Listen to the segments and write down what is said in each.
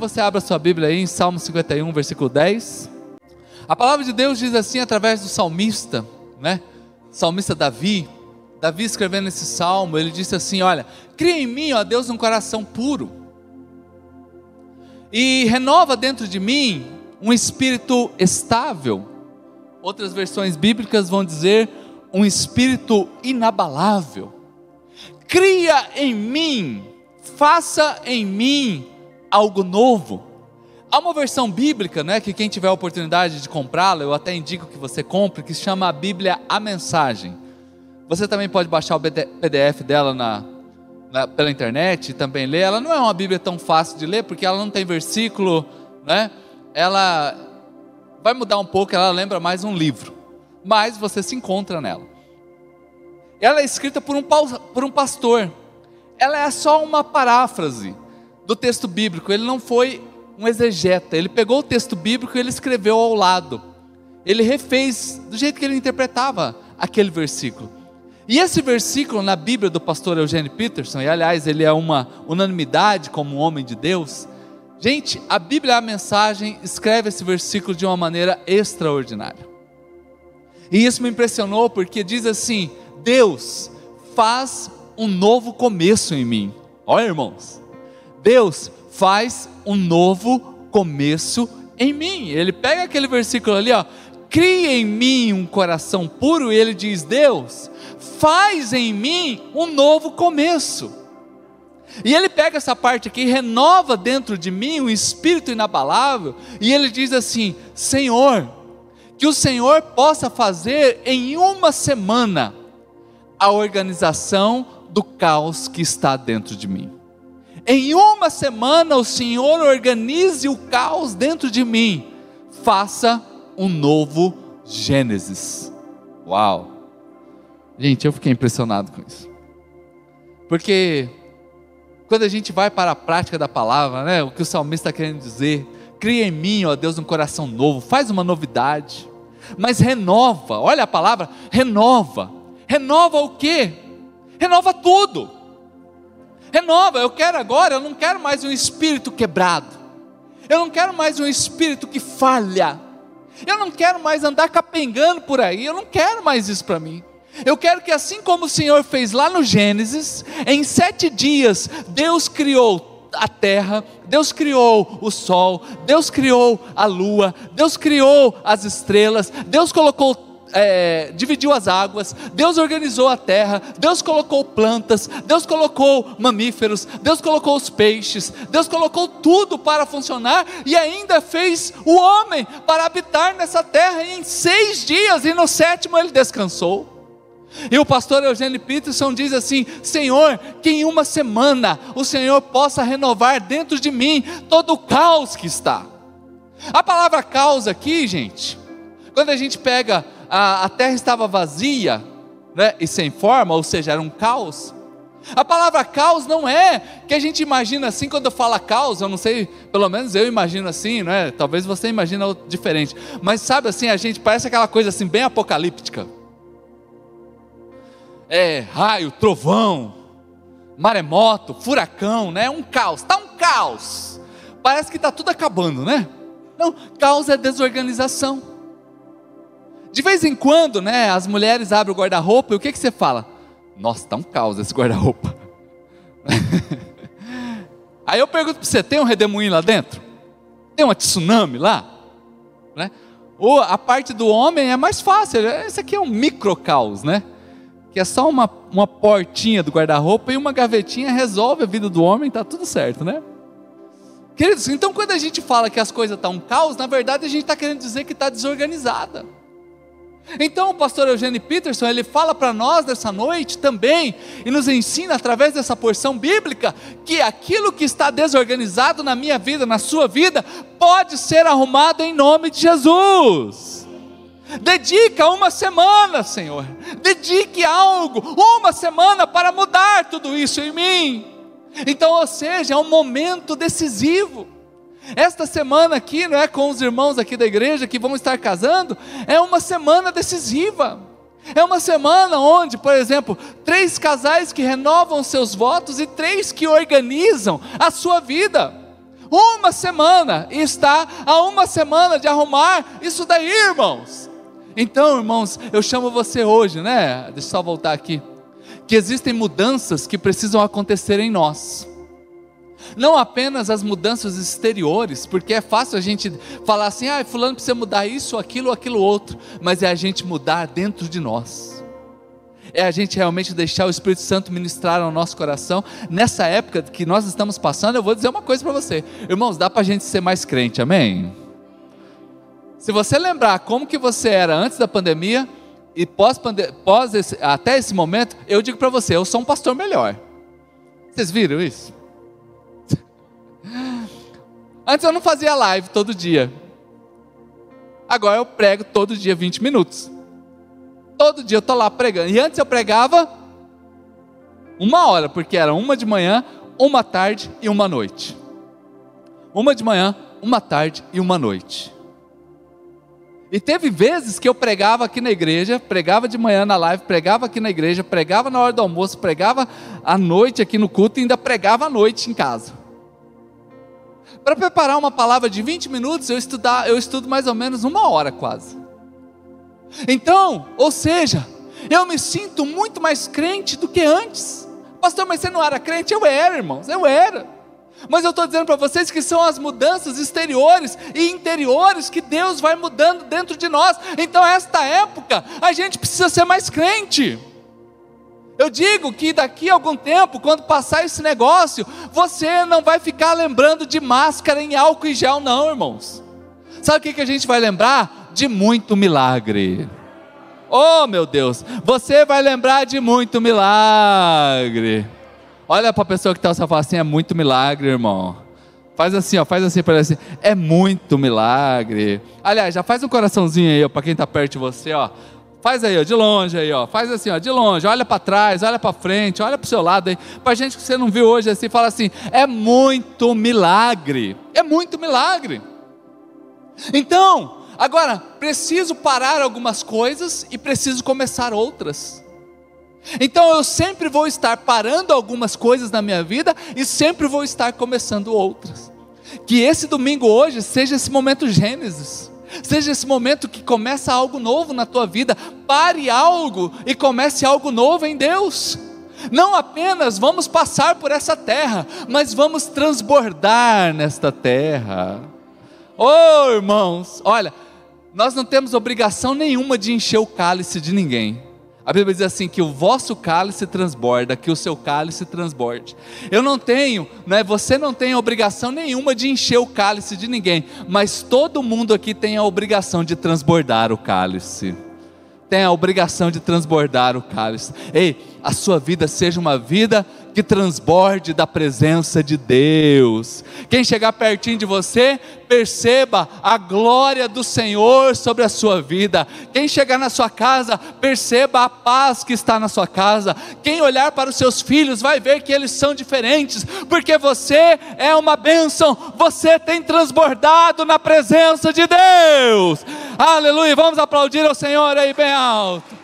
que você abra sua Bíblia aí em Salmo 51, versículo 10. A palavra de Deus diz assim através do salmista, né? Salmista Davi. Davi escrevendo esse salmo, ele disse assim: Olha, cria em mim, ó Deus, um coração puro, e renova dentro de mim um espírito estável. Outras versões bíblicas vão dizer um espírito inabalável. Cria em mim, faça em mim algo novo. Há uma versão bíblica, né, que quem tiver a oportunidade de comprá-la, eu até indico que você compre, que se chama a Bíblia A Mensagem. Você também pode baixar o PDF dela na, na, pela internet e também ler. Ela não é uma Bíblia tão fácil de ler, porque ela não tem versículo, né? Ela vai mudar um pouco, ela lembra mais um livro, mas você se encontra nela. Ela é escrita por um, por um pastor. Ela é só uma paráfrase do texto bíblico. Ele não foi um exegeta. Ele pegou o texto bíblico e ele escreveu ao lado. Ele refez do jeito que ele interpretava aquele versículo. E esse versículo na Bíblia do pastor Eugênio Peterson, e aliás, ele é uma unanimidade como um homem de Deus. Gente, a Bíblia, a mensagem, escreve esse versículo de uma maneira extraordinária. E isso me impressionou porque diz assim: Deus faz um novo começo em mim. Olha, irmãos, Deus faz um novo começo em mim. Ele pega aquele versículo ali, ó, cria em mim um coração puro, e ele diz: Deus, faz em mim um novo começo. E ele pega essa parte aqui, renova dentro de mim um espírito inabalável, e ele diz assim: Senhor, que o Senhor possa fazer em uma semana a organização do caos que está dentro de mim. Em uma semana o Senhor organize o caos dentro de mim. Faça um novo Gênesis. Uau! Gente, eu fiquei impressionado com isso. Porque quando a gente vai para a prática da palavra, né, o que o salmista está querendo dizer, cria em mim, ó Deus, um coração novo, faz uma novidade, mas renova, olha a palavra, renova. Renova o quê? Renova tudo. Renova, eu quero agora, eu não quero mais um espírito quebrado. Eu não quero mais um espírito que falha. Eu não quero mais andar capengando por aí. Eu não quero mais isso para mim. Eu quero que assim como o Senhor fez lá no Gênesis, em sete dias Deus criou a terra, Deus criou o sol, Deus criou a lua, Deus criou as estrelas, Deus colocou é, dividiu as águas, Deus organizou a terra, Deus colocou plantas, Deus colocou mamíferos, Deus colocou os peixes, Deus colocou tudo para funcionar e ainda fez o homem para habitar nessa terra em seis dias e no sétimo ele descansou. E o pastor Eugênio Peterson diz assim: Senhor, que em uma semana o Senhor possa renovar dentro de mim todo o caos que está. A palavra caos aqui, gente, quando a gente pega a, a terra estava vazia né, e sem forma, ou seja, era um caos. A palavra caos não é que a gente imagina assim quando fala caos, eu não sei, pelo menos eu imagino assim, não é? Talvez você imagine diferente. Mas sabe assim, a gente parece aquela coisa assim bem apocalíptica. É, raio, trovão, maremoto, furacão, né? Um caos, tá um caos. Parece que está tudo acabando, né? Não, caos é desorganização. De vez em quando, né, as mulheres abrem o guarda-roupa e o que, que você fala? Nossa, está um caos esse guarda-roupa. Aí eu pergunto para você: tem um redemoinho lá dentro? Tem uma tsunami lá? Né? Ou a parte do homem é mais fácil, esse aqui é um micro caos, né? Que é só uma, uma portinha do guarda-roupa e uma gavetinha resolve a vida do homem, está tudo certo, né? Queridos, então quando a gente fala que as coisas estão tá um caos, na verdade a gente está querendo dizer que está desorganizada. Então o pastor Eugênio Peterson, ele fala para nós nessa noite também, e nos ensina através dessa porção bíblica, que aquilo que está desorganizado na minha vida, na sua vida, pode ser arrumado em nome de Jesus. Dedica uma semana, Senhor. Dedique algo, uma semana para mudar tudo isso em mim. Então, ou seja, é um momento decisivo. Esta semana aqui, não é com os irmãos aqui da igreja que vão estar casando, é uma semana decisiva. É uma semana onde, por exemplo, três casais que renovam seus votos e três que organizam a sua vida. Uma semana, e está a uma semana de arrumar isso daí, irmãos. Então, irmãos, eu chamo você hoje, né? Deixa eu só voltar aqui. Que existem mudanças que precisam acontecer em nós. Não apenas as mudanças exteriores, porque é fácil a gente falar assim, ah, fulano precisa mudar isso, aquilo, aquilo outro, mas é a gente mudar dentro de nós é a gente realmente deixar o Espírito Santo ministrar ao nosso coração. Nessa época que nós estamos passando, eu vou dizer uma coisa para você, irmãos, dá para a gente ser mais crente, amém? Se você lembrar como que você era antes da pandemia e pós, pós esse, até esse momento, eu digo para você, eu sou um pastor melhor. Vocês viram isso? Antes eu não fazia live todo dia. Agora eu prego todo dia 20 minutos. Todo dia eu estou lá pregando. E antes eu pregava uma hora, porque era uma de manhã, uma tarde e uma noite. Uma de manhã, uma tarde e uma noite. E teve vezes que eu pregava aqui na igreja, pregava de manhã na live, pregava aqui na igreja, pregava na hora do almoço, pregava à noite aqui no culto e ainda pregava à noite em casa. Para preparar uma palavra de 20 minutos, eu, estudar, eu estudo mais ou menos uma hora quase. Então, ou seja, eu me sinto muito mais crente do que antes. Pastor, mas você não era crente? Eu era, irmãos, eu era. Mas eu estou dizendo para vocês que são as mudanças exteriores e interiores que Deus vai mudando dentro de nós. Então, esta época, a gente precisa ser mais crente. Eu digo que daqui a algum tempo, quando passar esse negócio, você não vai ficar lembrando de máscara em álcool e gel, não, irmãos. Sabe o que, que a gente vai lembrar? de muito milagre. Oh, meu Deus, você vai lembrar de muito milagre. Olha para a pessoa que está ao fala assim: é muito milagre, irmão. Faz assim, ó, faz assim, parece assim, é muito milagre. Aliás, já faz um coraçãozinho aí, para quem está perto de você, ó. Faz aí, ó, de longe aí, ó. Faz assim, ó, de longe. Olha para trás, olha para frente, olha para o seu lado aí. Para gente que você não viu hoje assim, fala assim: é muito milagre. É muito milagre. Então, Agora, preciso parar algumas coisas e preciso começar outras. Então eu sempre vou estar parando algumas coisas na minha vida e sempre vou estar começando outras. Que esse domingo hoje seja esse momento Gênesis. Seja esse momento que começa algo novo na tua vida. Pare algo e comece algo novo em Deus. Não apenas vamos passar por essa terra, mas vamos transbordar nesta terra. Oh, irmãos, olha, nós não temos obrigação nenhuma de encher o cálice de ninguém. A Bíblia diz assim: que o vosso cálice transborda, que o seu cálice transborde. Eu não tenho, né, você não tem obrigação nenhuma de encher o cálice de ninguém, mas todo mundo aqui tem a obrigação de transbordar o cálice. Tem a obrigação de transbordar o cálice. Ei, a sua vida seja uma vida que transborde da presença de Deus. Quem chegar pertinho de você, perceba a glória do Senhor sobre a sua vida. Quem chegar na sua casa, perceba a paz que está na sua casa. Quem olhar para os seus filhos vai ver que eles são diferentes, porque você é uma bênção, você tem transbordado na presença de Deus. Aleluia. Vamos aplaudir ao Senhor aí bem alto.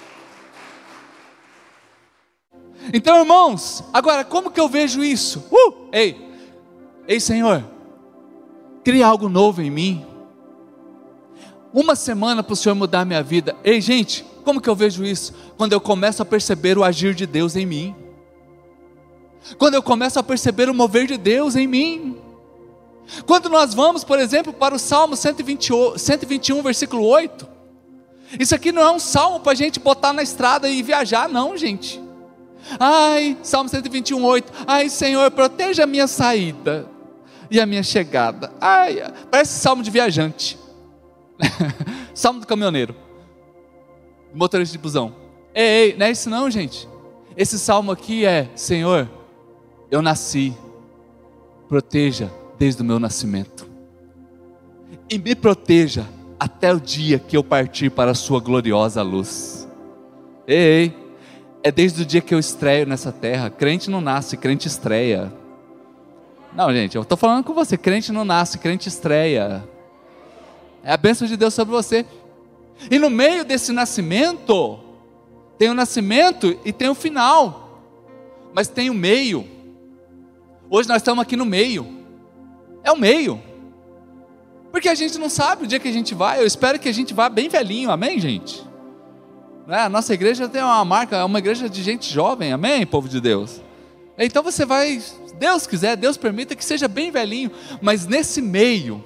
Então, irmãos, agora como que eu vejo isso? Uh, ei, ei, Senhor, cria algo novo em mim. Uma semana para o Senhor mudar minha vida. Ei, gente, como que eu vejo isso? Quando eu começo a perceber o agir de Deus em mim. Quando eu começo a perceber o mover de Deus em mim. Quando nós vamos, por exemplo, para o Salmo 120, 121, versículo 8. Isso aqui não é um salmo para a gente botar na estrada e viajar, não, gente. Ai, Salmo 121, 8. Ai, Senhor, proteja a minha saída e a minha chegada. Ai, parece salmo de viajante. salmo do caminhoneiro. Motorista de busão. Ei, ei, não é isso não, gente. Esse salmo aqui é: Senhor, eu nasci, proteja desde o meu nascimento. E me proteja até o dia que eu partir para a sua gloriosa luz. Ei, ei é desde o dia que eu estreio nessa terra. Crente não nasce, crente estreia. Não, gente, eu estou falando com você. Crente não nasce, crente estreia. É a bênção de Deus sobre você. E no meio desse nascimento, tem o nascimento e tem o final. Mas tem o meio. Hoje nós estamos aqui no meio. é o meio. Porque a gente não sabe o dia que a gente vai. Eu espero que a gente vá bem velhinho, amém, gente? Né? A nossa igreja tem uma marca, é uma igreja de gente jovem, amém, povo de Deus? Então você vai, Deus quiser, Deus permita que seja bem velhinho, mas nesse meio,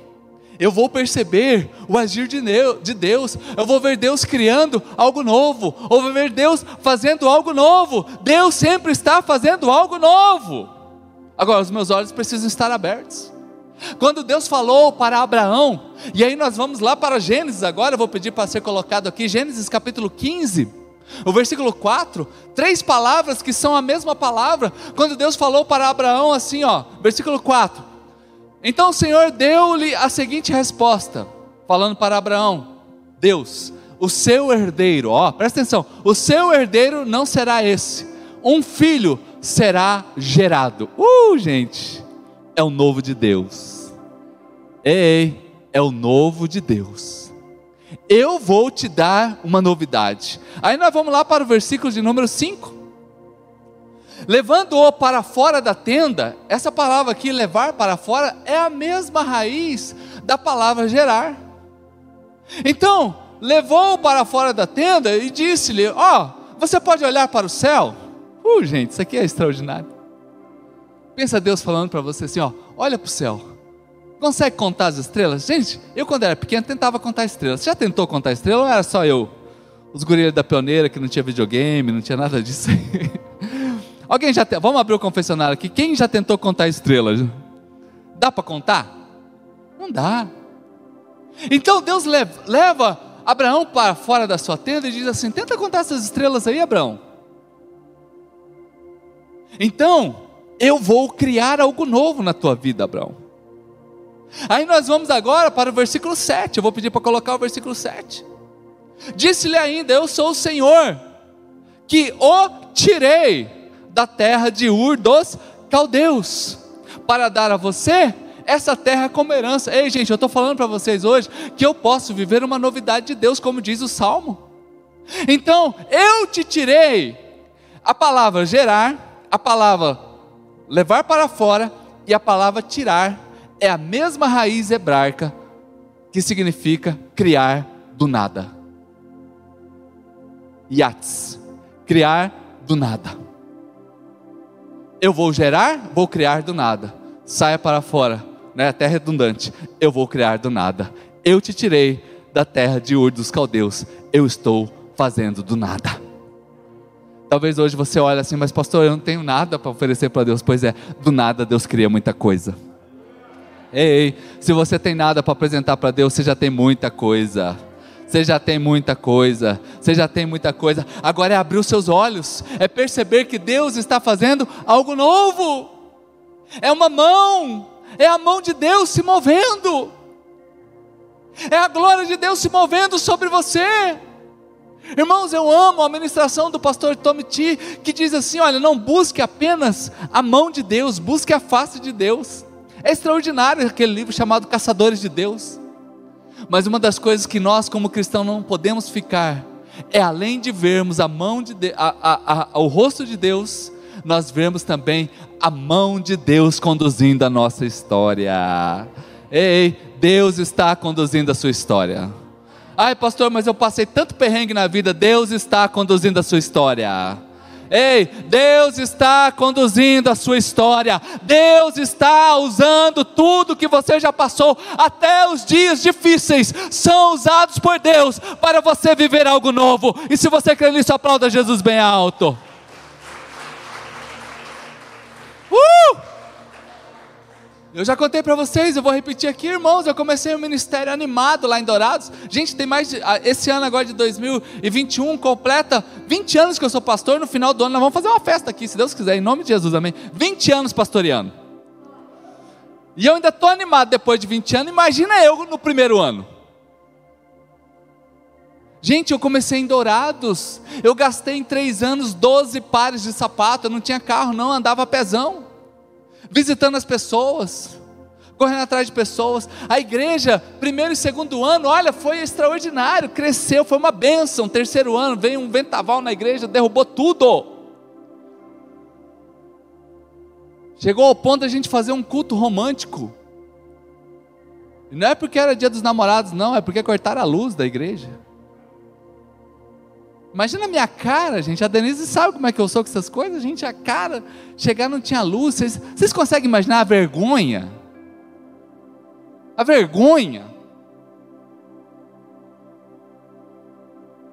eu vou perceber o agir de Deus, eu vou ver Deus criando algo novo, eu vou ver Deus fazendo algo novo. Deus sempre está fazendo algo novo. Agora, os meus olhos precisam estar abertos. Quando Deus falou para Abraão, e aí nós vamos lá para Gênesis agora, eu vou pedir para ser colocado aqui, Gênesis capítulo 15, o versículo 4, três palavras que são a mesma palavra, quando Deus falou para Abraão assim, ó, versículo 4. Então o Senhor deu-lhe a seguinte resposta, falando para Abraão: Deus, o seu herdeiro, ó, presta atenção, o seu herdeiro não será esse, um filho será gerado. Uh, gente, é o novo de Deus. Ei, é o novo de Deus. Eu vou te dar uma novidade. Aí nós vamos lá para o versículo de número 5. Levando-o para fora da tenda, essa palavra aqui, levar para fora, é a mesma raiz da palavra gerar. Então, levou-o para fora da tenda e disse-lhe: Ó, oh, você pode olhar para o céu? Uh, gente, isso aqui é extraordinário. Pensa Deus falando para você assim, ó, olha para o céu. Consegue contar as estrelas? Gente, eu quando era pequeno tentava contar estrelas. Você já tentou contar estrelas ou era só eu? Os gurilhos da pioneira que não tinha videogame, não tinha nada disso. Alguém já tem... Vamos abrir o confessionário aqui. Quem já tentou contar estrelas? Dá para contar? Não dá. Então Deus leva, leva Abraão para fora da sua tenda e diz assim: tenta contar essas estrelas aí, Abraão. Então, eu vou criar algo novo na tua vida, Abraão. Aí nós vamos agora para o versículo 7. Eu vou pedir para colocar o versículo 7. Disse-lhe ainda: Eu sou o Senhor, que o tirei da terra de Ur dos caldeus, para dar a você essa terra como herança. Ei, gente, eu estou falando para vocês hoje que eu posso viver uma novidade de Deus, como diz o Salmo. Então, eu te tirei a palavra gerar, a palavra levar para fora e a palavra tirar é a mesma raiz hebraica que significa criar do nada. Yats, criar do nada. Eu vou gerar, vou criar do nada. Saia para fora, né? Até redundante. Eu vou criar do nada. Eu te tirei da terra de Ur dos caldeus. Eu estou fazendo do nada. Talvez hoje você olhe assim, mas pastor, eu não tenho nada para oferecer para Deus. Pois é, do nada Deus cria muita coisa. Ei, se você tem nada para apresentar para Deus, você já tem muita coisa. Você já tem muita coisa, você já tem muita coisa. Agora é abrir os seus olhos, é perceber que Deus está fazendo algo novo. É uma mão, é a mão de Deus se movendo. É a glória de Deus se movendo sobre você. Irmãos, eu amo a ministração do pastor Tommy T, que diz assim: olha, não busque apenas a mão de Deus, busque a face de Deus. É extraordinário aquele livro chamado Caçadores de Deus. Mas uma das coisas que nós, como cristãos, não podemos ficar é além de vermos a mão de, de a, a, a, o rosto de Deus, nós vemos também a mão de Deus conduzindo a nossa história. Ei, Deus está conduzindo a sua história. Ai, pastor, mas eu passei tanto perrengue na vida. Deus está conduzindo a sua história. Ei, Deus está conduzindo a sua história. Deus está usando tudo que você já passou, até os dias difíceis, são usados por Deus para você viver algo novo. E se você crê nisso, aplauda Jesus bem alto. Uh! Eu já contei para vocês, eu vou repetir aqui, irmãos. Eu comecei um ministério animado lá em Dourados. Gente, tem mais de, ah, esse ano agora de 2021 completa 20 anos que eu sou pastor. No final do ano nós vamos fazer uma festa aqui, se Deus quiser, em nome de Jesus, amém. 20 anos pastoreando. E eu ainda estou animado depois de 20 anos. Imagina eu no primeiro ano. Gente, eu comecei em Dourados. Eu gastei em três anos 12 pares de sapato. Eu não tinha carro, não, andava pezão visitando as pessoas, correndo atrás de pessoas. A igreja, primeiro e segundo ano, olha, foi extraordinário, cresceu, foi uma bênção. Terceiro ano, veio um ventaval na igreja, derrubou tudo. Chegou ao ponto de a gente fazer um culto romântico. E não é porque era dia dos namorados, não, é porque cortaram a luz da igreja. Imagina a minha cara, gente. A Denise sabe como é que eu sou com essas coisas, gente. A cara, chegar não tinha luz. Vocês, vocês conseguem imaginar a vergonha? A vergonha.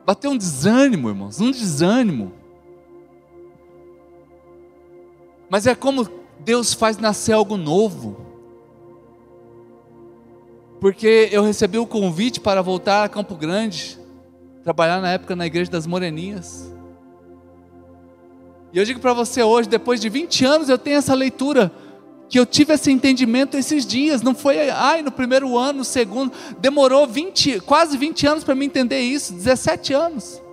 Bateu um desânimo, irmãos, um desânimo. Mas é como Deus faz nascer algo novo. Porque eu recebi o convite para voltar a Campo Grande trabalhar na época na igreja das Moreninhas. E eu digo para você hoje, depois de 20 anos, eu tenho essa leitura, que eu tive esse entendimento esses dias, não foi, ai, no primeiro ano, no segundo, demorou 20, quase 20 anos para me entender isso, 17 anos.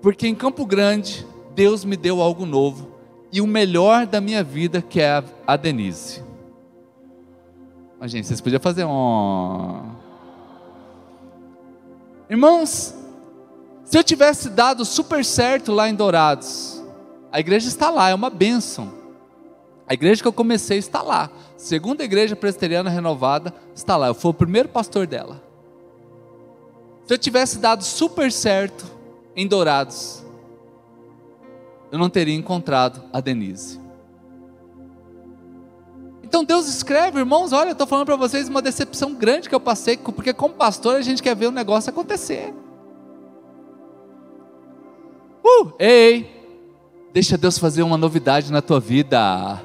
Porque em Campo Grande, Deus me deu algo novo, e o melhor da minha vida, que é a Denise. Mas, gente, vocês podiam fazer um. Irmãos, se eu tivesse dado super certo lá em Dourados, a igreja está lá, é uma bênção. A igreja que eu comecei está lá. Segunda igreja presbiteriana renovada está lá. Eu fui o primeiro pastor dela. Se eu tivesse dado super certo em Dourados, eu não teria encontrado a Denise. Então Deus escreve, irmãos, olha, eu estou falando para vocês uma decepção grande que eu passei, porque como pastor a gente quer ver o negócio acontecer. Uh, ei, deixa Deus fazer uma novidade na tua vida.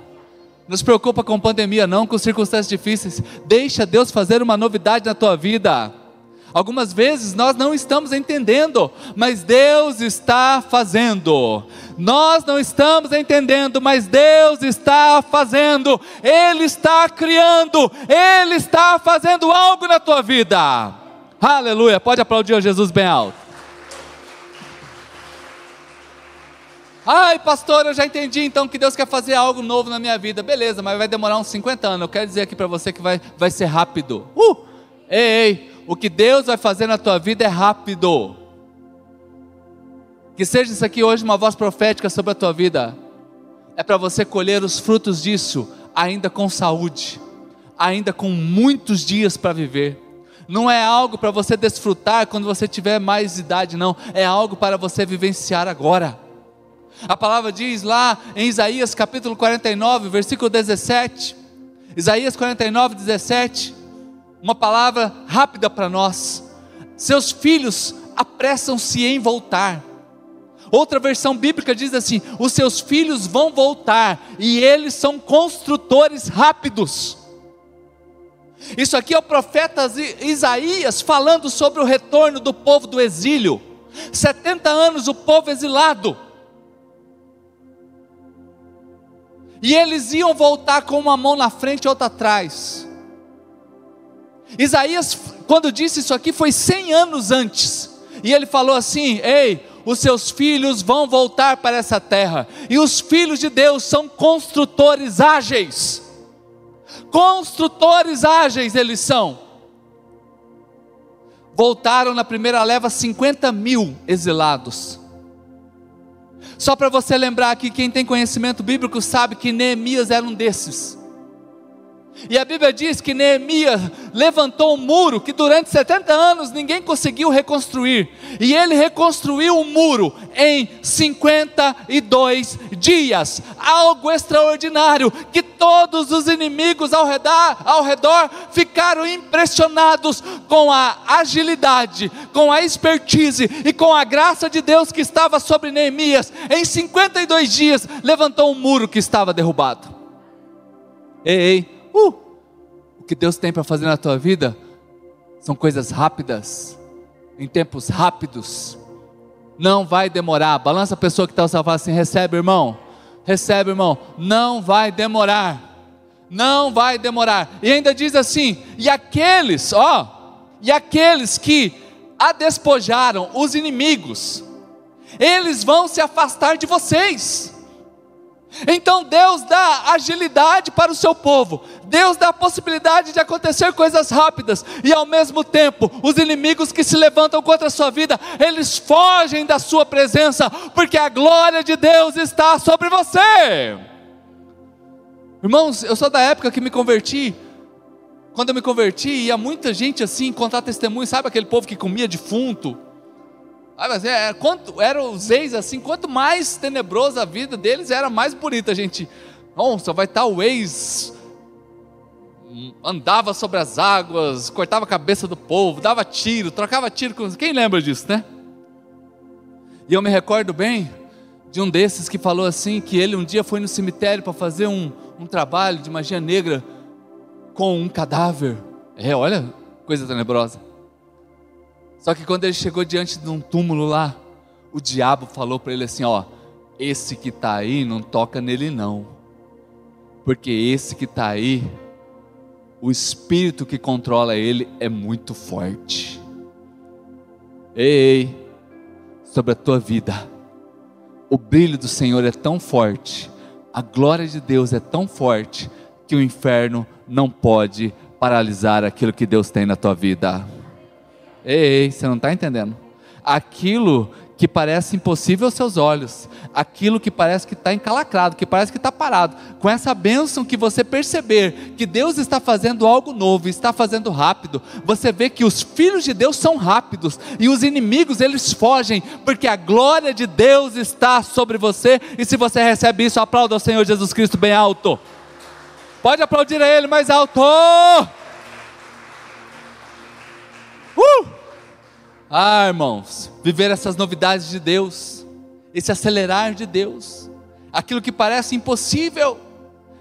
Não se preocupa com pandemia, não, com circunstâncias difíceis. Deixa Deus fazer uma novidade na tua vida. Algumas vezes nós não estamos entendendo, mas Deus está fazendo. Nós não estamos entendendo, mas Deus está fazendo. Ele está criando, Ele está fazendo algo na tua vida. Aleluia. Pode aplaudir a Jesus bem alto. Ai, pastor, eu já entendi então que Deus quer fazer algo novo na minha vida. Beleza, mas vai demorar uns 50 anos. Eu quero dizer aqui para você que vai, vai ser rápido. Uh! Ei, ei, o que Deus vai fazer na tua vida é rápido. Que seja isso aqui hoje uma voz profética sobre a tua vida. É para você colher os frutos disso, ainda com saúde, ainda com muitos dias para viver. Não é algo para você desfrutar quando você tiver mais idade, não. É algo para você vivenciar agora. A palavra diz lá em Isaías capítulo 49, versículo 17. Isaías 49, 17 uma palavra rápida para nós. Seus filhos apressam-se em voltar. Outra versão bíblica diz assim: os seus filhos vão voltar e eles são construtores rápidos. Isso aqui é o profeta Isaías falando sobre o retorno do povo do exílio. 70 anos o povo exilado. E eles iam voltar com uma mão na frente e outra atrás. Isaías, quando disse isso aqui, foi 100 anos antes. E ele falou assim: Ei, os seus filhos vão voltar para essa terra. E os filhos de Deus são construtores ágeis. Construtores ágeis eles são. Voltaram na primeira leva 50 mil exilados. Só para você lembrar aqui, quem tem conhecimento bíblico sabe que Neemias era um desses. E a Bíblia diz que Neemias levantou um muro que durante 70 anos ninguém conseguiu reconstruir. E ele reconstruiu o um muro em 52 dias. Algo extraordinário que todos os inimigos ao redor, ao redor ficaram impressionados com a agilidade, com a expertise e com a graça de Deus que estava sobre Neemias. Em 52 dias levantou um muro que estava derrubado. Ei, ei Uh! O que Deus tem para fazer na tua vida são coisas rápidas, em tempos rápidos. Não vai demorar. Balança a pessoa que está ao fala assim: recebe, irmão. Recebe, irmão. Não vai demorar. Não vai demorar. E ainda diz assim: e aqueles, ó, e aqueles que a despojaram, os inimigos, eles vão se afastar de vocês. Então Deus dá agilidade para o seu povo, Deus dá a possibilidade de acontecer coisas rápidas, e ao mesmo tempo, os inimigos que se levantam contra a sua vida, eles fogem da sua presença, porque a glória de Deus está sobre você. Irmãos, eu sou da época que me converti Quando eu me converti, ia muita gente assim contar testemunho, sabe aquele povo que comia defunto? É, quanto eram os ex assim, quanto mais tenebrosa a vida deles, era mais bonita gente. Nossa, vai estar o ex andava sobre as águas, cortava a cabeça do povo, dava tiro, trocava tiro com. Quem lembra disso, né? E eu me recordo bem de um desses que falou assim: que ele um dia foi no cemitério para fazer um, um trabalho de magia negra com um cadáver. É, olha, coisa tenebrosa. Só que quando ele chegou diante de um túmulo lá, o diabo falou para ele assim: Ó, esse que está aí, não toca nele não, porque esse que está aí o espírito que controla ele é muito forte. Ei, sobre a tua vida, o brilho do Senhor é tão forte, a glória de Deus é tão forte, que o inferno não pode paralisar aquilo que Deus tem na tua vida. Ei, você não está entendendo? Aquilo que parece impossível aos seus olhos, aquilo que parece que está encalacrado, que parece que está parado, com essa bênção que você perceber que Deus está fazendo algo novo, está fazendo rápido, você vê que os filhos de Deus são rápidos e os inimigos eles fogem, porque a glória de Deus está sobre você, e se você recebe isso, aplauda ao Senhor Jesus Cristo bem alto. Pode aplaudir a Ele mais alto. Uh! Ah, irmãos, viver essas novidades de Deus, esse acelerar de Deus, aquilo que parece impossível.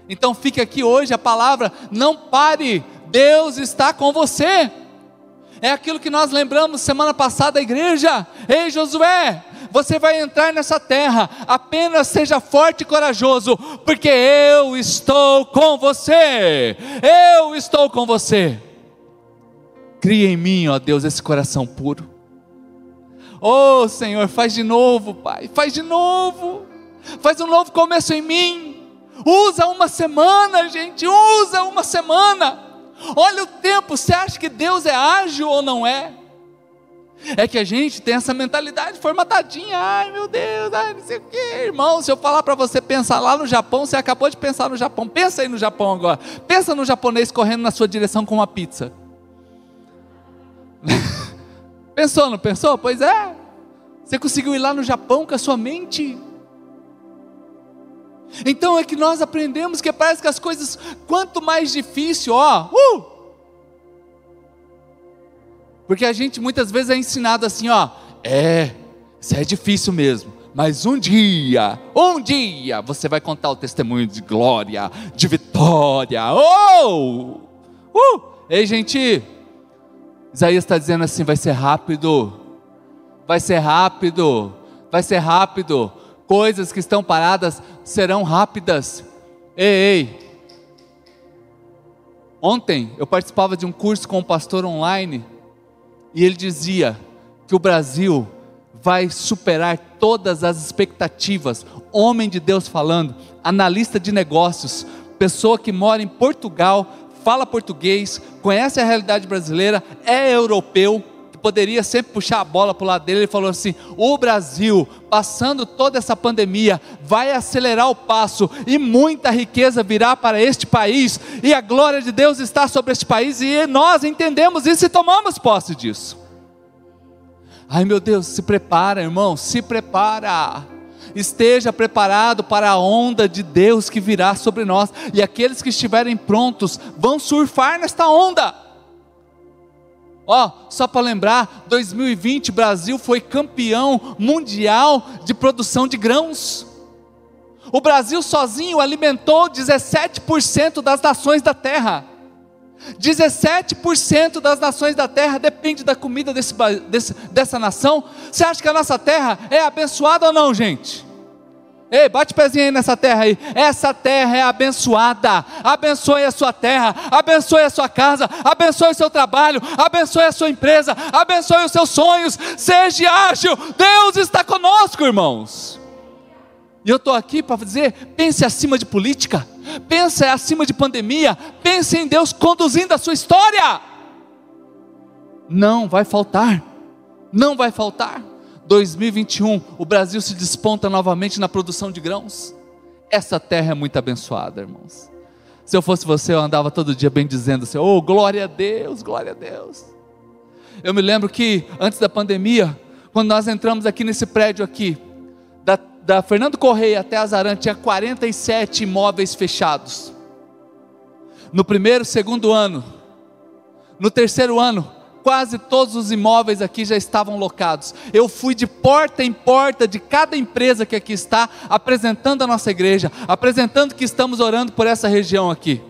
Então fique aqui hoje a palavra, não pare, Deus está com você. É aquilo que nós lembramos semana passada da igreja. Ei, Josué, você vai entrar nessa terra, apenas seja forte e corajoso, porque eu estou com você. Eu estou com você. Cria em mim, ó Deus, esse coração puro. Oh Senhor, faz de novo, Pai, faz de novo, faz um novo começo em mim. Usa uma semana, gente, usa uma semana. Olha o tempo, você acha que Deus é ágil ou não é? É que a gente tem essa mentalidade formatadinha, ai meu Deus, ai não sei o que, irmão. Se eu falar para você pensar lá no Japão, você acabou de pensar no Japão, pensa aí no Japão agora, pensa no japonês correndo na sua direção com uma pizza. Pensou, não pensou? Pois é. Você conseguiu ir lá no Japão com a sua mente. Então é que nós aprendemos que parece que as coisas, quanto mais difícil, ó, uh! Porque a gente muitas vezes é ensinado assim, ó, é, isso é difícil mesmo, mas um dia, um dia, você vai contar o testemunho de glória, de vitória, oh! Uh! Ei, gente, Isaías está dizendo assim: vai ser rápido, vai ser rápido, vai ser rápido. Coisas que estão paradas serão rápidas. Ei, ei. Ontem eu participava de um curso com um pastor online e ele dizia que o Brasil vai superar todas as expectativas. Homem de Deus falando, analista de negócios, pessoa que mora em Portugal, fala português, conhece a realidade brasileira, é europeu, que poderia sempre puxar a bola para o lado dele. Ele falou assim: o Brasil, passando toda essa pandemia, vai acelerar o passo e muita riqueza virá para este país, e a glória de Deus está sobre este país, e nós entendemos isso e tomamos posse disso. Ai meu Deus, se prepara, irmão, se prepara esteja preparado para a onda de Deus que virá sobre nós, e aqueles que estiverem prontos vão surfar nesta onda. Ó, oh, só para lembrar, 2020 Brasil foi campeão mundial de produção de grãos. O Brasil sozinho alimentou 17% das nações da terra. 17% das nações da terra depende da comida desse, desse, dessa nação. Você acha que a nossa terra é abençoada ou não, gente? Ei, bate pezinho aí nessa terra aí. Essa terra é abençoada. Abençoe a sua terra, abençoe a sua casa, abençoe o seu trabalho, abençoe a sua empresa, abençoe os seus sonhos. Seja ágil. Deus está conosco, irmãos. E eu estou aqui para dizer: pense acima de política, pense acima de pandemia, pense em Deus conduzindo a sua história. Não vai faltar, não vai faltar. 2021, o Brasil se desponta novamente na produção de grãos. Essa terra é muito abençoada, irmãos. Se eu fosse você, eu andava todo dia bem dizendo assim: Oh, glória a Deus, glória a Deus. Eu me lembro que antes da pandemia, quando nós entramos aqui nesse prédio aqui, da, Fernando Correia até Azarã, tinha 47 imóveis fechados. No primeiro, segundo ano, no terceiro ano, quase todos os imóveis aqui já estavam locados. Eu fui de porta em porta de cada empresa que aqui está, apresentando a nossa igreja, apresentando que estamos orando por essa região aqui.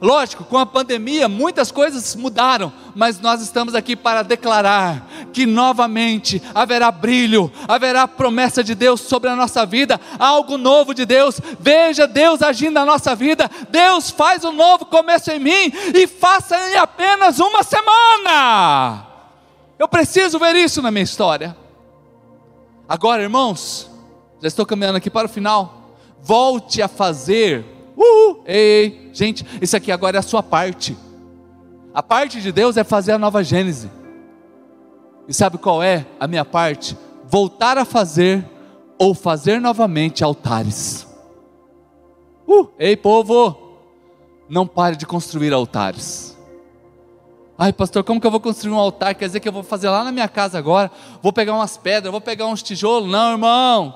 Lógico, com a pandemia muitas coisas mudaram, mas nós estamos aqui para declarar que novamente haverá brilho, haverá promessa de Deus sobre a nossa vida, algo novo de Deus. Veja Deus agindo na nossa vida. Deus faz um novo começo em mim e faça em apenas uma semana. Eu preciso ver isso na minha história. Agora, irmãos, já estou caminhando aqui para o final. Volte a fazer Uhul, ei, gente, isso aqui agora é a sua parte. A parte de Deus é fazer a nova Gênese. E sabe qual é a minha parte? Voltar a fazer ou fazer novamente altares. Uh, ei, povo, não pare de construir altares. Ai, pastor, como que eu vou construir um altar? Quer dizer que eu vou fazer lá na minha casa agora? Vou pegar umas pedras, vou pegar uns tijolos? Não, irmão.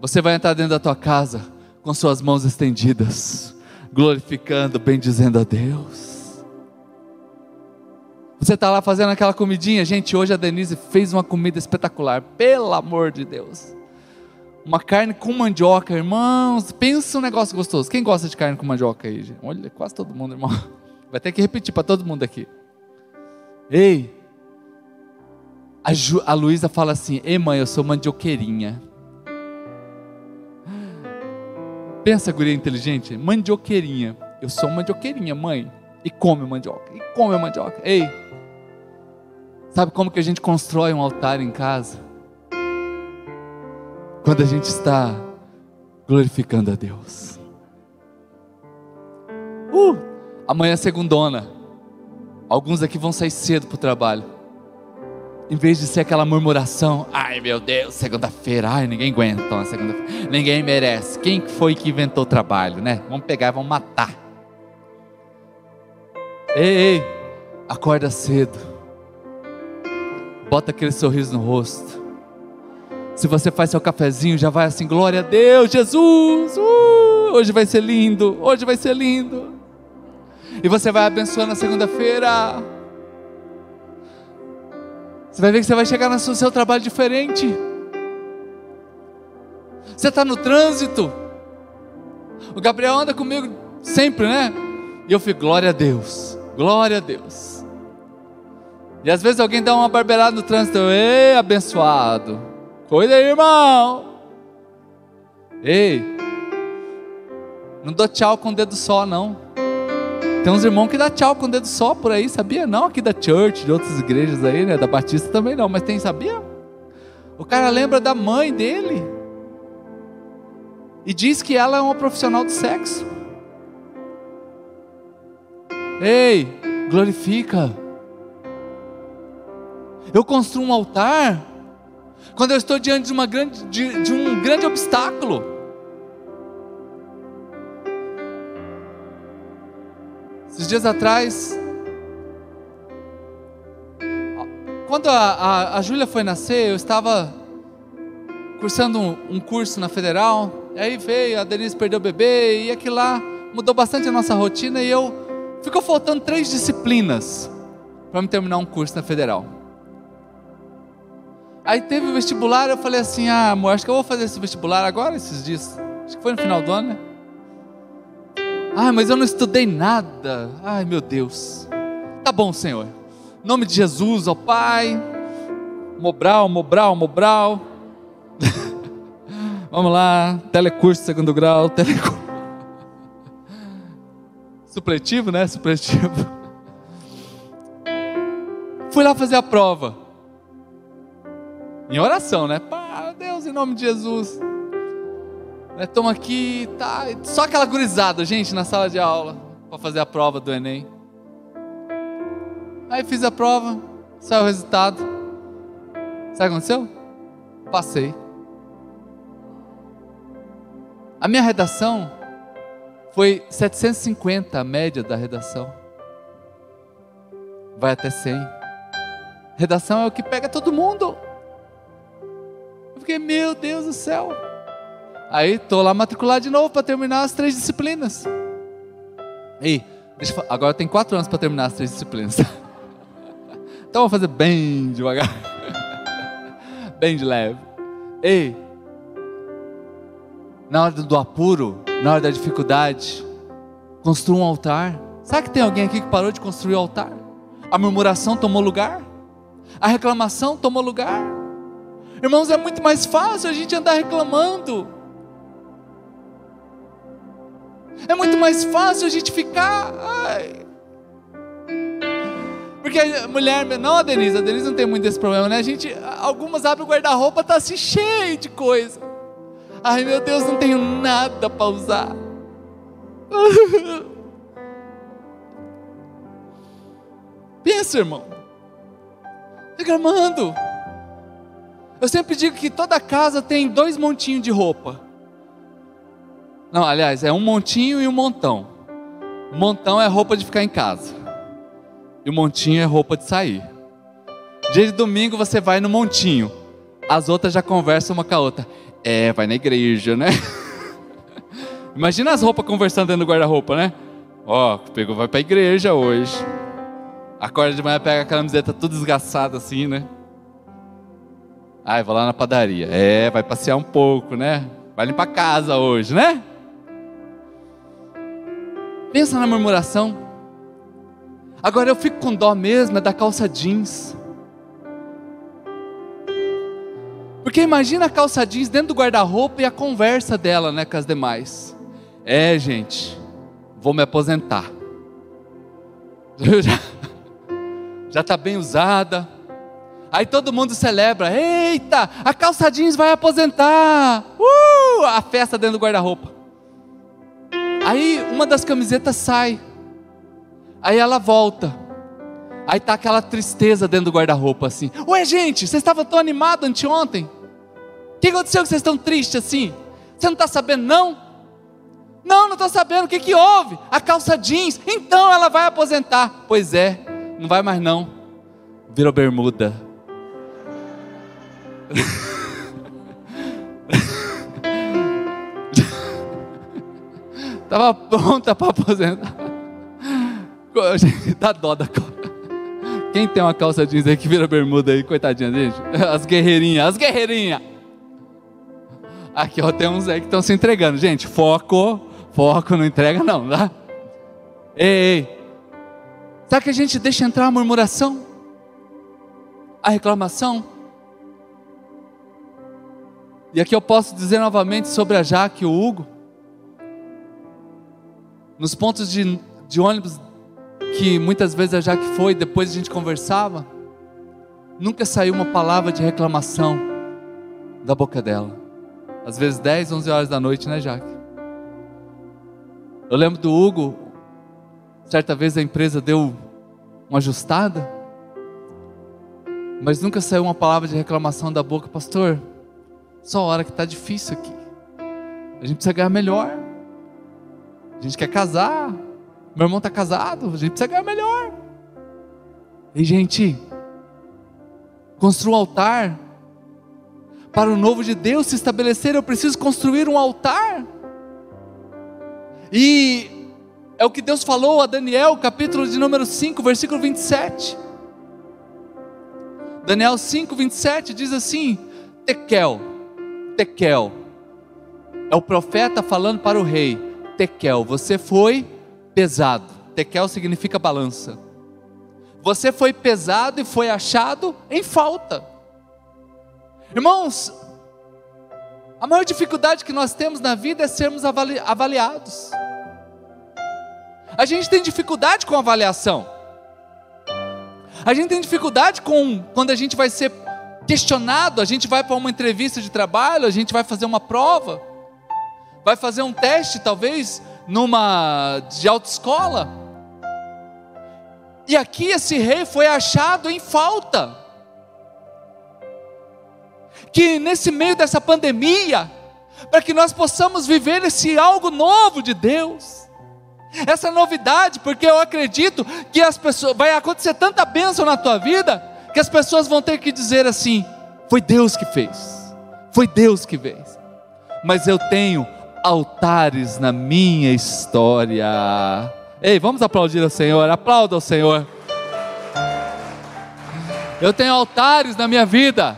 Você vai entrar dentro da tua casa com suas mãos estendidas, glorificando, bendizendo a Deus. Você está lá fazendo aquela comidinha, gente. Hoje a Denise fez uma comida espetacular, pelo amor de Deus. Uma carne com mandioca, irmãos. Pensa um negócio gostoso. Quem gosta de carne com mandioca aí, gente? Olha, quase todo mundo, irmão. Vai ter que repetir para todo mundo aqui. Ei, a, a Luísa fala assim: Ei, mãe, eu sou mandioqueirinha. Pensa, guria inteligente, mandioqueirinha. Eu sou mandioqueirinha, mãe. E come mandioca. E come mandioca. Ei, sabe como que a gente constrói um altar em casa? Quando a gente está glorificando a Deus. Uh, amanhã é segundona. Alguns aqui vão sair cedo para o trabalho. Em vez de ser aquela murmuração, ai meu Deus, segunda-feira, ai ninguém aguenta uma segunda-feira, ninguém merece. Quem foi que inventou o trabalho, né? Vamos pegar, vamos matar. Ei, ei, acorda cedo. Bota aquele sorriso no rosto. Se você faz seu cafezinho, já vai assim, glória a Deus, Jesus. Uh, hoje vai ser lindo, hoje vai ser lindo. E você vai abençoando na segunda-feira. Você vai ver que você vai chegar no seu trabalho diferente. Você está no trânsito. O Gabriel anda comigo sempre, né? E eu fico, glória a Deus, glória a Deus. E às vezes alguém dá uma barbeirada no trânsito, ei, abençoado. Cuida aí, irmão. Ei, não dou tchau com o dedo só, não. Tem uns irmãos que dá tchau com o dedo só por aí, sabia? Não aqui da church, de outras igrejas aí, né? Da Batista também não, mas tem, sabia? O cara lembra da mãe dele e diz que ela é uma profissional de sexo. Ei, glorifica. Eu construo um altar quando eu estou diante de, uma grande, de, de um grande obstáculo. Esses dias atrás, quando a, a, a Júlia foi nascer, eu estava cursando um, um, curso na Federal, e aí veio, a Denise perdeu o bebê, e aquilo lá mudou bastante a nossa rotina, e eu, ficou faltando três disciplinas para me terminar um curso na Federal. Aí teve o vestibular, eu falei assim, ah amor, acho que eu vou fazer esse vestibular agora, esses dias, acho que foi no final do ano, né? Ah, mas eu não estudei nada. Ai, meu Deus. Tá bom, Senhor. Em nome de Jesus, ó Pai. Mobral, Mobral, Mobral. Vamos lá, telecurso segundo grau, telecurso. Supletivo, né? Supletivo. Fui lá fazer a prova. Em oração, né? Pá, Deus, em nome de Jesus. Né, aqui, tá, só aquela gurizada, gente, na sala de aula, para fazer a prova do Enem. Aí fiz a prova, saiu o resultado. Sabe o que aconteceu? Passei. A minha redação Foi 750 a média da redação. Vai até 100. Redação é o que pega todo mundo. Fiquei, meu Deus do céu. Aí estou lá matriculado de novo para terminar as três disciplinas. Deixa eu, agora tem quatro anos para terminar as três disciplinas. então vou fazer bem devagar, bem de leve. Ei, na hora do apuro, na hora da dificuldade, construa um altar. Sabe que tem alguém aqui que parou de construir o altar? A murmuração tomou lugar? A reclamação tomou lugar? Irmãos, é muito mais fácil a gente andar reclamando. É muito mais fácil a gente ficar. Ai. Porque a mulher, não a Denise, a Denise não tem muito esse problema, né? A gente, algumas abrem o guarda-roupa, tá assim cheio de coisa. Ai meu Deus, não tenho nada para usar. Pensa, irmão. Reclamando. Eu sempre digo que toda casa tem dois montinhos de roupa. Não, aliás, é um montinho e um montão. O montão é roupa de ficar em casa. E o montinho é roupa de sair. Dia de domingo você vai no montinho. As outras já conversam uma com a outra. É, vai na igreja, né? Imagina as roupas conversando dentro do guarda-roupa, né? Ó, oh, pegou, vai pra igreja hoje. Acorda de manhã, pega a camiseta tudo desgastada assim, né? Ai, vou lá na padaria. É, vai passear um pouco, né? Vai limpar casa hoje, né? Pensa na murmuração. Agora eu fico com dó mesmo é da calça jeans. Porque imagina a calça jeans dentro do guarda-roupa e a conversa dela, né, com as demais. É, gente, vou me aposentar. Já, já tá bem usada. Aí todo mundo celebra. Eita, a calça jeans vai aposentar. Uh, a festa dentro do guarda-roupa. Aí uma das camisetas sai. Aí ela volta. Aí tá aquela tristeza dentro do guarda-roupa assim. Ué, gente, vocês estavam tão animados anteontem? O que aconteceu que vocês estão tristes assim? Você não está sabendo, não? Não, não estou sabendo. O que, que houve? A calça jeans. Então ela vai aposentar. Pois é, não vai mais não. Virou bermuda. Estava pronta para aposentar. Dá dó da calça. Quem tem uma calça jeans aí que vira bermuda aí, coitadinha, gente? As guerreirinhas, as guerreirinhas. Aqui, ó, tem uns aí que estão se entregando. Gente, foco, foco, não entrega não, tá? Ei, ei. Será que a gente deixa entrar a murmuração? A reclamação? E aqui eu posso dizer novamente sobre a Jaque e o Hugo. Nos pontos de, de ônibus que muitas vezes a Jaque foi, depois a gente conversava, nunca saiu uma palavra de reclamação da boca dela. Às vezes 10, 11 horas da noite, né, Jaque? Eu lembro do Hugo, certa vez a empresa deu uma ajustada, mas nunca saiu uma palavra de reclamação da boca, pastor. Só hora que está difícil aqui. A gente precisa ganhar melhor. A gente quer casar. Meu irmão está casado. A gente precisa ganhar melhor. E gente, construa um altar para o novo de Deus se estabelecer, eu preciso construir um altar. E é o que Deus falou a Daniel, capítulo de número 5, versículo 27. Daniel 5, 27 diz assim: Tekel, Tekel, é o profeta falando para o rei: Tekel, você foi pesado. Tekel significa balança. Você foi pesado e foi achado em falta. Irmãos, a maior dificuldade que nós temos na vida é sermos avali avaliados. A gente tem dificuldade com avaliação. A gente tem dificuldade com quando a gente vai ser questionado, a gente vai para uma entrevista de trabalho, a gente vai fazer uma prova, vai fazer um teste, talvez, numa de autoescola. E aqui esse rei foi achado em falta que nesse meio dessa pandemia, para que nós possamos viver esse algo novo de Deus, Essa novidade, porque eu acredito que as pessoas vai acontecer tanta bênção na tua vida que as pessoas vão ter que dizer assim: foi Deus que fez, foi Deus que fez. Mas eu tenho altares na minha história. Ei, vamos aplaudir ao Senhor, aplauda ao Senhor. Eu tenho altares na minha vida.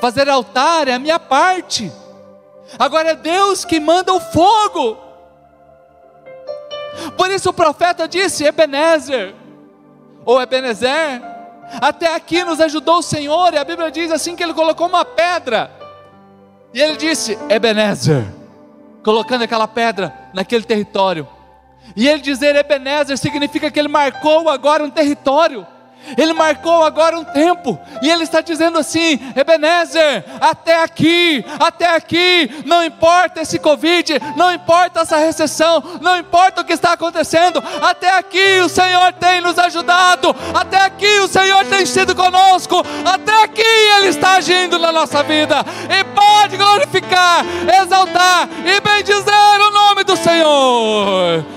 Fazer altar é a minha parte. Agora é Deus que manda o fogo. Por isso o profeta disse: Ebenezer, ou Ebenezer, até aqui nos ajudou o Senhor, e a Bíblia diz assim que ele colocou uma pedra, e ele disse: Ebenezer, colocando aquela pedra naquele território. E ele dizer Ebenezer significa que ele marcou agora um território. Ele marcou agora um tempo, e Ele está dizendo assim: Ebenezer, até aqui, até aqui, não importa esse Covid, não importa essa recessão, não importa o que está acontecendo, até aqui o Senhor tem nos ajudado, até aqui o Senhor tem sido conosco, até aqui Ele está agindo na nossa vida, e pode glorificar, exaltar e bendizer o nome do Senhor.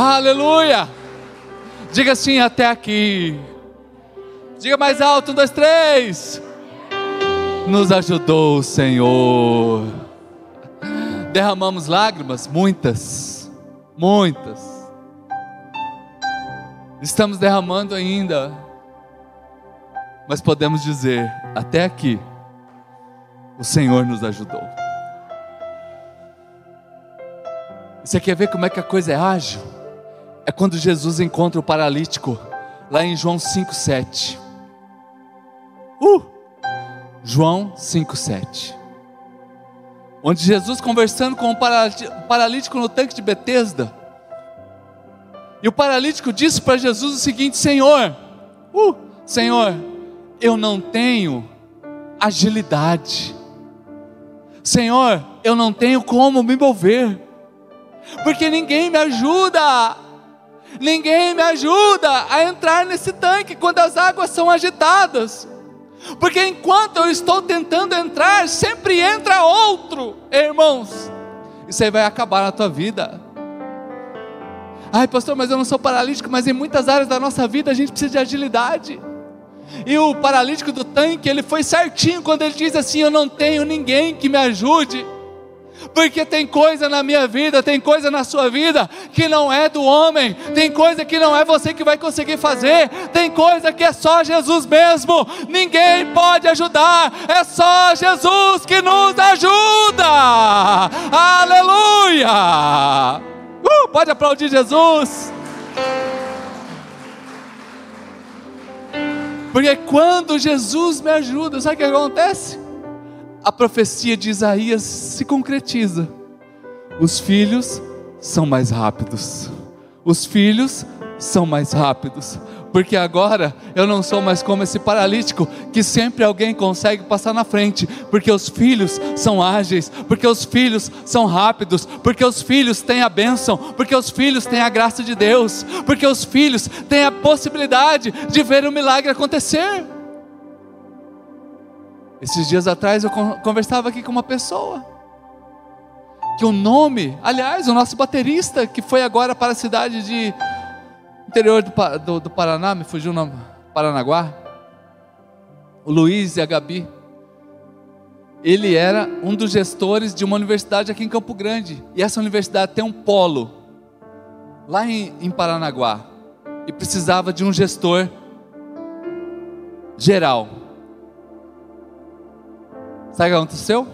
Aleluia! Diga assim até aqui. Diga mais alto, um, dois, três. Nos ajudou o Senhor. Derramamos lágrimas, muitas, muitas. Estamos derramando ainda, mas podemos dizer: até aqui, o Senhor nos ajudou. Você quer ver como é que a coisa é ágil? É quando Jesus encontra o paralítico, lá em João 5,7. Uh! João 5,7. Onde Jesus conversando com o paralítico no tanque de Betesda. E o paralítico disse para Jesus o seguinte: Senhor, uh, Senhor, eu não tenho agilidade. Senhor, eu não tenho como me mover, porque ninguém me ajuda ninguém me ajuda a entrar nesse tanque quando as águas são agitadas. Porque enquanto eu estou tentando entrar, sempre entra outro, irmãos. Isso aí vai acabar na tua vida. Ai, pastor, mas eu não sou paralítico, mas em muitas áreas da nossa vida a gente precisa de agilidade. E o paralítico do tanque, ele foi certinho quando ele diz assim: Eu não tenho ninguém que me ajude porque tem coisa na minha vida, tem coisa na sua vida que não é do homem, tem coisa que não é você que vai conseguir fazer, tem coisa que é só Jesus mesmo, ninguém pode ajudar, é só Jesus que nos ajuda, aleluia! Uh, pode aplaudir Jesus. Porque quando Jesus me ajuda, sabe o que acontece? A profecia de Isaías se concretiza. Os filhos são mais rápidos. Os filhos são mais rápidos. Porque agora eu não sou mais como esse paralítico que sempre alguém consegue passar na frente, porque os filhos são ágeis, porque os filhos são rápidos, porque os filhos têm a bênção, porque os filhos têm a graça de Deus, porque os filhos têm a possibilidade de ver o milagre acontecer. Esses dias atrás eu conversava aqui com uma pessoa. Que o nome, aliás, o nosso baterista, que foi agora para a cidade de interior do, do, do Paraná, me fugiu o nome, Paranaguá. O Luiz e a Gabi. Ele era um dos gestores de uma universidade aqui em Campo Grande. E essa universidade tem um polo lá em, em Paranaguá. E precisava de um gestor geral. Sabe o que aconteceu?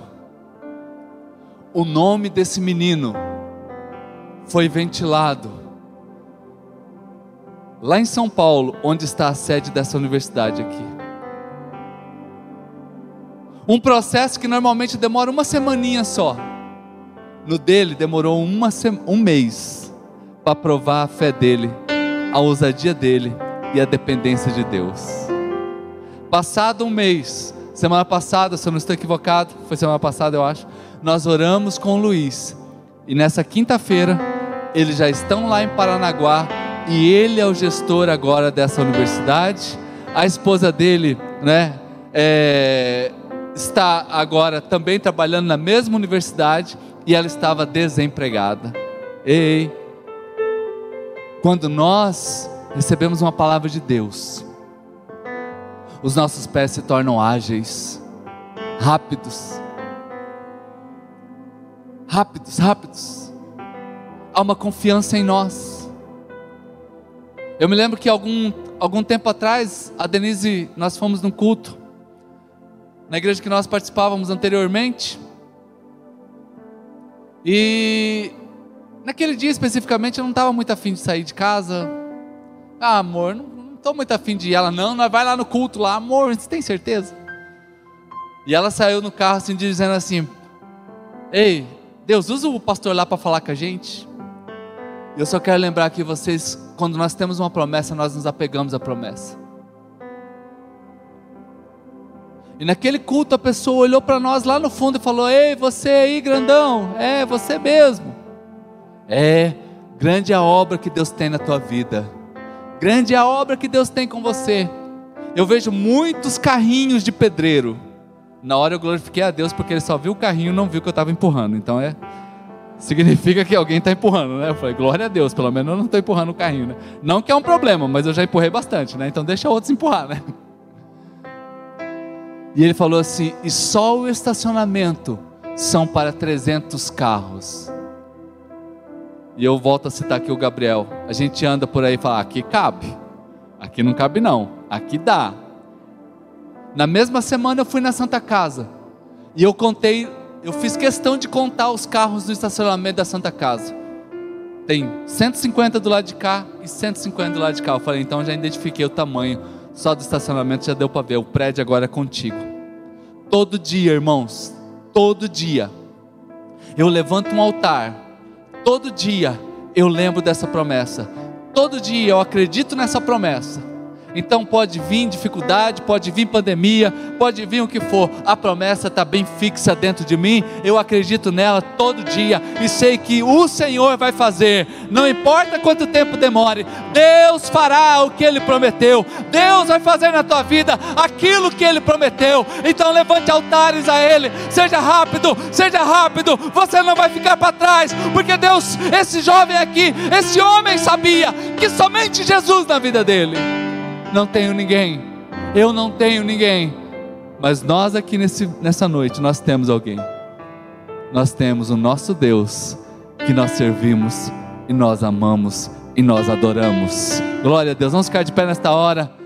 O nome desse menino foi ventilado lá em São Paulo, onde está a sede dessa universidade aqui. Um processo que normalmente demora uma semaninha só. No dele demorou uma um mês para provar a fé dele, a ousadia dele e a dependência de Deus. Passado um mês, Semana passada, se eu não estou equivocado, foi semana passada eu acho, nós oramos com o Luiz. E nessa quinta-feira, eles já estão lá em Paranaguá e ele é o gestor agora dessa universidade. A esposa dele, né, é, está agora também trabalhando na mesma universidade e ela estava desempregada. Ei, quando nós recebemos uma palavra de Deus, os nossos pés se tornam ágeis, rápidos. Rápidos, rápidos. Há uma confiança em nós. Eu me lembro que algum, algum tempo atrás, a Denise, nós fomos num culto, na igreja que nós participávamos anteriormente, e naquele dia especificamente eu não estava muito afim de sair de casa. Ah, amor, não estou muito afim de ir. Ela, não, nós vai lá no culto lá, amor, você tem certeza? E ela saiu no carro assim, dizendo assim: Ei, Deus, usa o pastor lá para falar com a gente. Eu só quero lembrar que vocês, quando nós temos uma promessa, nós nos apegamos à promessa. E naquele culto a pessoa olhou para nós lá no fundo e falou: Ei, você aí, grandão, é você mesmo. É, grande a obra que Deus tem na tua vida, grande é a obra que Deus tem com você. Eu vejo muitos carrinhos de pedreiro. Na hora eu glorifiquei a Deus porque ele só viu o carrinho e não viu que eu estava empurrando. Então é. Significa que alguém está empurrando, né? Eu falei, glória a Deus, pelo menos eu não estou empurrando o carrinho, né? Não que é um problema, mas eu já empurrei bastante, né? Então deixa outros empurrar, né? E ele falou assim: e só o estacionamento são para 300 carros. E eu volto a citar aqui o Gabriel. A gente anda por aí e fala: aqui cabe, aqui não cabe não, aqui dá. Na mesma semana eu fui na Santa Casa e eu contei, eu fiz questão de contar os carros no estacionamento da Santa Casa. Tem 150 do lado de cá e 150 do lado de cá. Eu falei, então já identifiquei o tamanho só do estacionamento já deu para ver. O prédio agora é contigo. Todo dia, irmãos, todo dia, eu levanto um altar. Todo dia eu lembro dessa promessa. Todo dia eu acredito nessa promessa então pode vir dificuldade, pode vir pandemia, pode vir o que for, a promessa está bem fixa dentro de mim, eu acredito nela todo dia e sei que o Senhor vai fazer, não importa quanto tempo demore, Deus fará o que Ele prometeu, Deus vai fazer na tua vida aquilo que Ele prometeu. Então levante altares a Ele, seja rápido, seja rápido, você não vai ficar para trás, porque Deus, esse jovem aqui, esse homem sabia que somente Jesus na vida dele não tenho ninguém, eu não tenho ninguém. Mas nós aqui nesse, nessa noite, nós temos alguém. Nós temos o nosso Deus que nós servimos e nós amamos e nós adoramos. Glória a Deus. Vamos ficar de pé nesta hora.